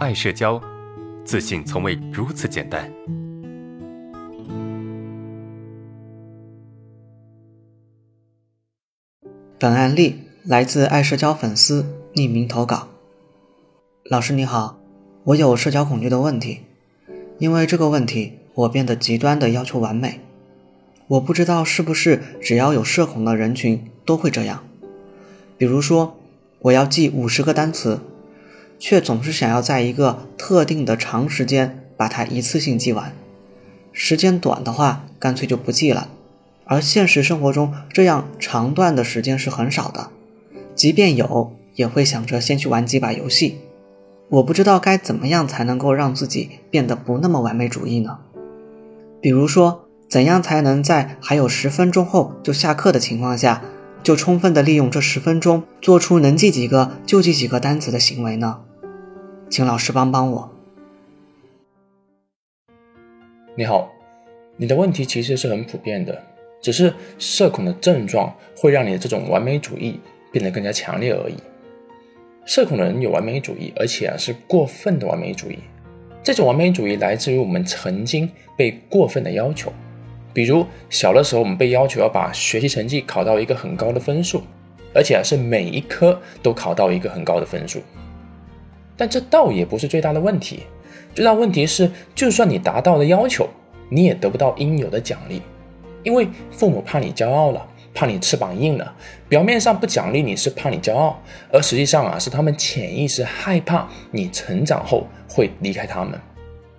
爱社交，自信从未如此简单。本案例来自爱社交粉丝匿名投稿。老师你好，我有社交恐惧的问题，因为这个问题，我变得极端的要求完美。我不知道是不是只要有社恐的人群都会这样。比如说，我要记五十个单词，却总是想要在一个特定的长时间把它一次性记完。时间短的话，干脆就不记了。而现实生活中，这样长段的时间是很少的，即便有，也会想着先去玩几把游戏。我不知道该怎么样才能够让自己变得不那么完美主义呢？比如说，怎样才能在还有十分钟后就下课的情况下？就充分的利用这十分钟，做出能记几个就记几个单词的行为呢？请老师帮帮我。你好，你的问题其实是很普遍的，只是社恐的症状会让你的这种完美主义变得更加强烈而已。社恐的人有完美主义，而且是过分的完美主义。这种完美主义来自于我们曾经被过分的要求。比如小的时候，我们被要求要把学习成绩考到一个很高的分数，而且是每一科都考到一个很高的分数。但这倒也不是最大的问题，最大问题是，就算你达到了要求，你也得不到应有的奖励，因为父母怕你骄傲了，怕你翅膀硬了。表面上不奖励你是怕你骄傲，而实际上啊是他们潜意识害怕你成长后会离开他们，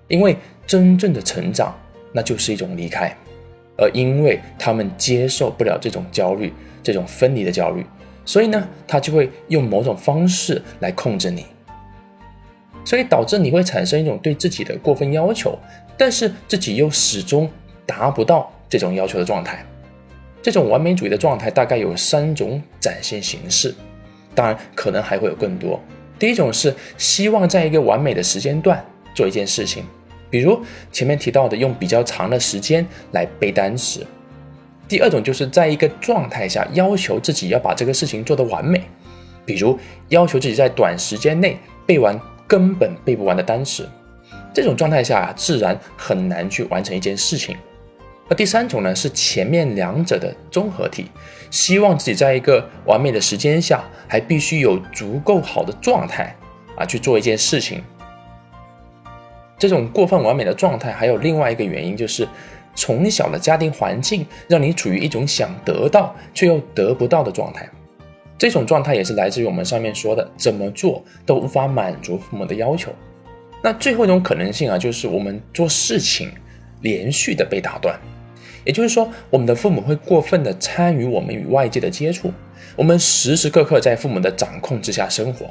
因为真正的成长那就是一种离开。而因为他们接受不了这种焦虑，这种分离的焦虑，所以呢，他就会用某种方式来控制你，所以导致你会产生一种对自己的过分要求，但是自己又始终达不到这种要求的状态。这种完美主义的状态大概有三种展现形式，当然可能还会有更多。第一种是希望在一个完美的时间段做一件事情。比如前面提到的，用比较长的时间来背单词。第二种就是在一个状态下要求自己要把这个事情做得完美，比如要求自己在短时间内背完根本背不完的单词。这种状态下啊自然很难去完成一件事情。而第三种呢，是前面两者的综合体，希望自己在一个完美的时间下，还必须有足够好的状态啊去做一件事情。这种过分完美的状态，还有另外一个原因，就是从小的家庭环境让你处于一种想得到却又得不到的状态。这种状态也是来自于我们上面说的，怎么做都无法满足父母的要求。那最后一种可能性啊，就是我们做事情连续的被打断，也就是说，我们的父母会过分的参与我们与外界的接触，我们时时刻刻在父母的掌控之下生活。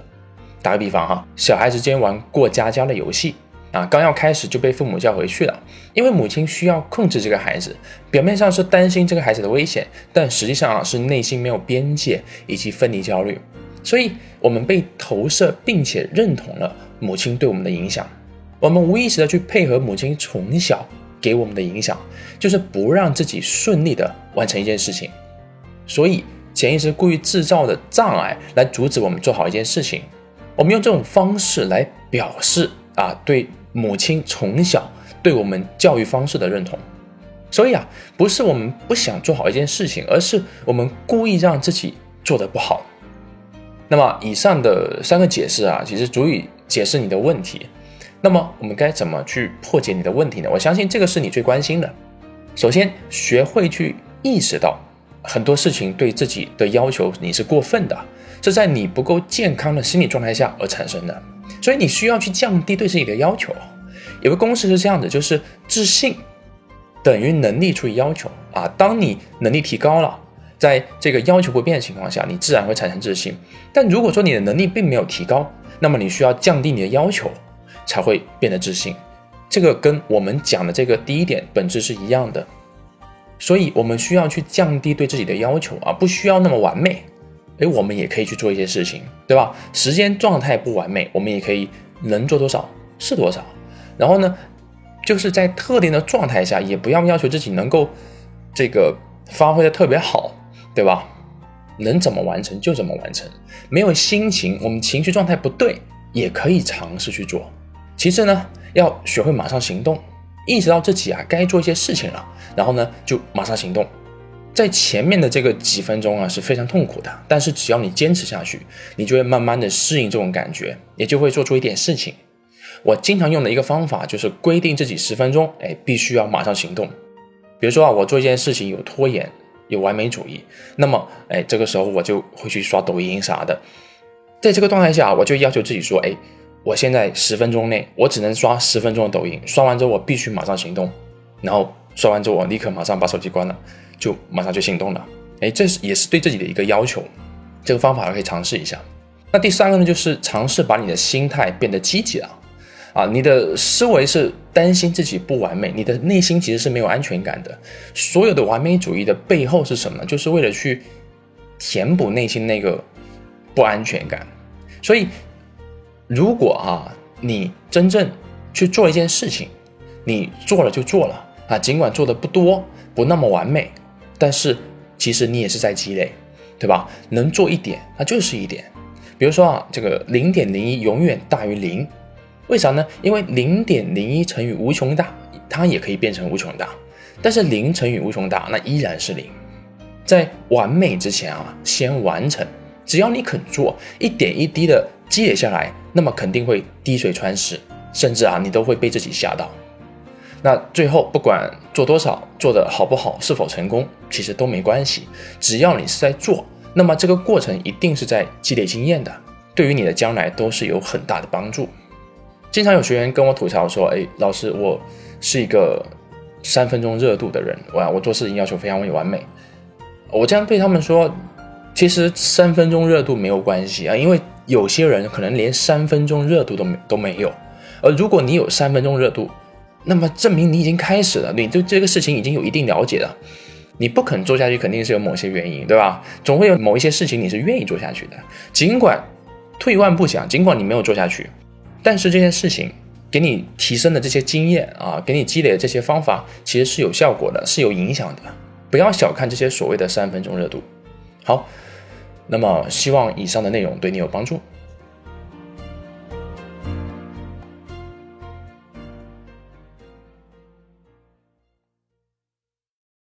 打个比方哈，小孩子间玩过家家的游戏。啊，刚要开始就被父母叫回去了，因为母亲需要控制这个孩子，表面上是担心这个孩子的危险，但实际上啊是内心没有边界以及分离焦虑，所以我们被投射并且认同了母亲对我们的影响，我们无意识的去配合母亲从小给我们的影响，就是不让自己顺利的完成一件事情，所以潜意识故意制造的障碍来阻止我们做好一件事情，我们用这种方式来表示啊对。母亲从小对我们教育方式的认同，所以啊，不是我们不想做好一件事情，而是我们故意让自己做得不好。那么以上的三个解释啊，其实足以解释你的问题。那么我们该怎么去破解你的问题呢？我相信这个是你最关心的。首先，学会去意识到很多事情对自己的要求你是过分的，是在你不够健康的心理状态下而产生的。所以你需要去降低对自己的要求。有个公式是这样的，就是自信等于能力除以要求啊。当你能力提高了，在这个要求不变的情况下，你自然会产生自信。但如果说你的能力并没有提高，那么你需要降低你的要求，才会变得自信。这个跟我们讲的这个第一点本质是一样的。所以我们需要去降低对自己的要求啊，不需要那么完美。哎，我们也可以去做一些事情，对吧？时间状态不完美，我们也可以能做多少是多少。然后呢，就是在特定的状态下，也不要要求自己能够这个发挥的特别好，对吧？能怎么完成就怎么完成。没有心情，我们情绪状态不对，也可以尝试去做。其次呢，要学会马上行动，意识到自己啊该做一些事情了，然后呢就马上行动。在前面的这个几分钟啊是非常痛苦的，但是只要你坚持下去，你就会慢慢的适应这种感觉，也就会做出一点事情。我经常用的一个方法就是规定自己十分钟，哎，必须要马上行动。比如说啊，我做一件事情有拖延，有完美主义，那么哎，这个时候我就会去刷抖音啥的。在这个状态下，我就要求自己说，哎，我现在十分钟内我只能刷十分钟的抖音，刷完之后我必须马上行动，然后刷完之后我立刻马上把手机关了。就马上就行动了，哎，这是也是对自己的一个要求，这个方法可以尝试一下。那第三个呢，就是尝试把你的心态变得积极了，啊，你的思维是担心自己不完美，你的内心其实是没有安全感的。所有的完美主义的背后是什么？就是为了去填补内心那个不安全感。所以，如果啊，你真正去做一件事情，你做了就做了啊，尽管做的不多，不那么完美。但是其实你也是在积累，对吧？能做一点，那就是一点。比如说啊，这个零点零一永远大于零，为啥呢？因为零点零一乘以无穷大，它也可以变成无穷大。但是零乘以无穷大，那依然是零。在完美之前啊，先完成。只要你肯做，一点一滴的积累下来，那么肯定会滴水穿石，甚至啊，你都会被自己吓到。那最后不管做多少，做的好不好，是否成功，其实都没关系。只要你是在做，那么这个过程一定是在积累经验的，对于你的将来都是有很大的帮助。经常有学员跟我吐槽说：“哎，老师，我是一个三分钟热度的人，我我做事情要求非常完美。”我这样对他们说：“其实三分钟热度没有关系啊，因为有些人可能连三分钟热度都没都没有。而如果你有三分钟热度，那么证明你已经开始了，你对这个事情已经有一定了解了。你不肯做下去，肯定是有某些原因，对吧？总会有某一些事情你是愿意做下去的。尽管退一万步讲，尽管你没有做下去，但是这件事情给你提升的这些经验啊，给你积累的这些方法，其实是有效果的，是有影响的。不要小看这些所谓的三分钟热度。好，那么希望以上的内容对你有帮助。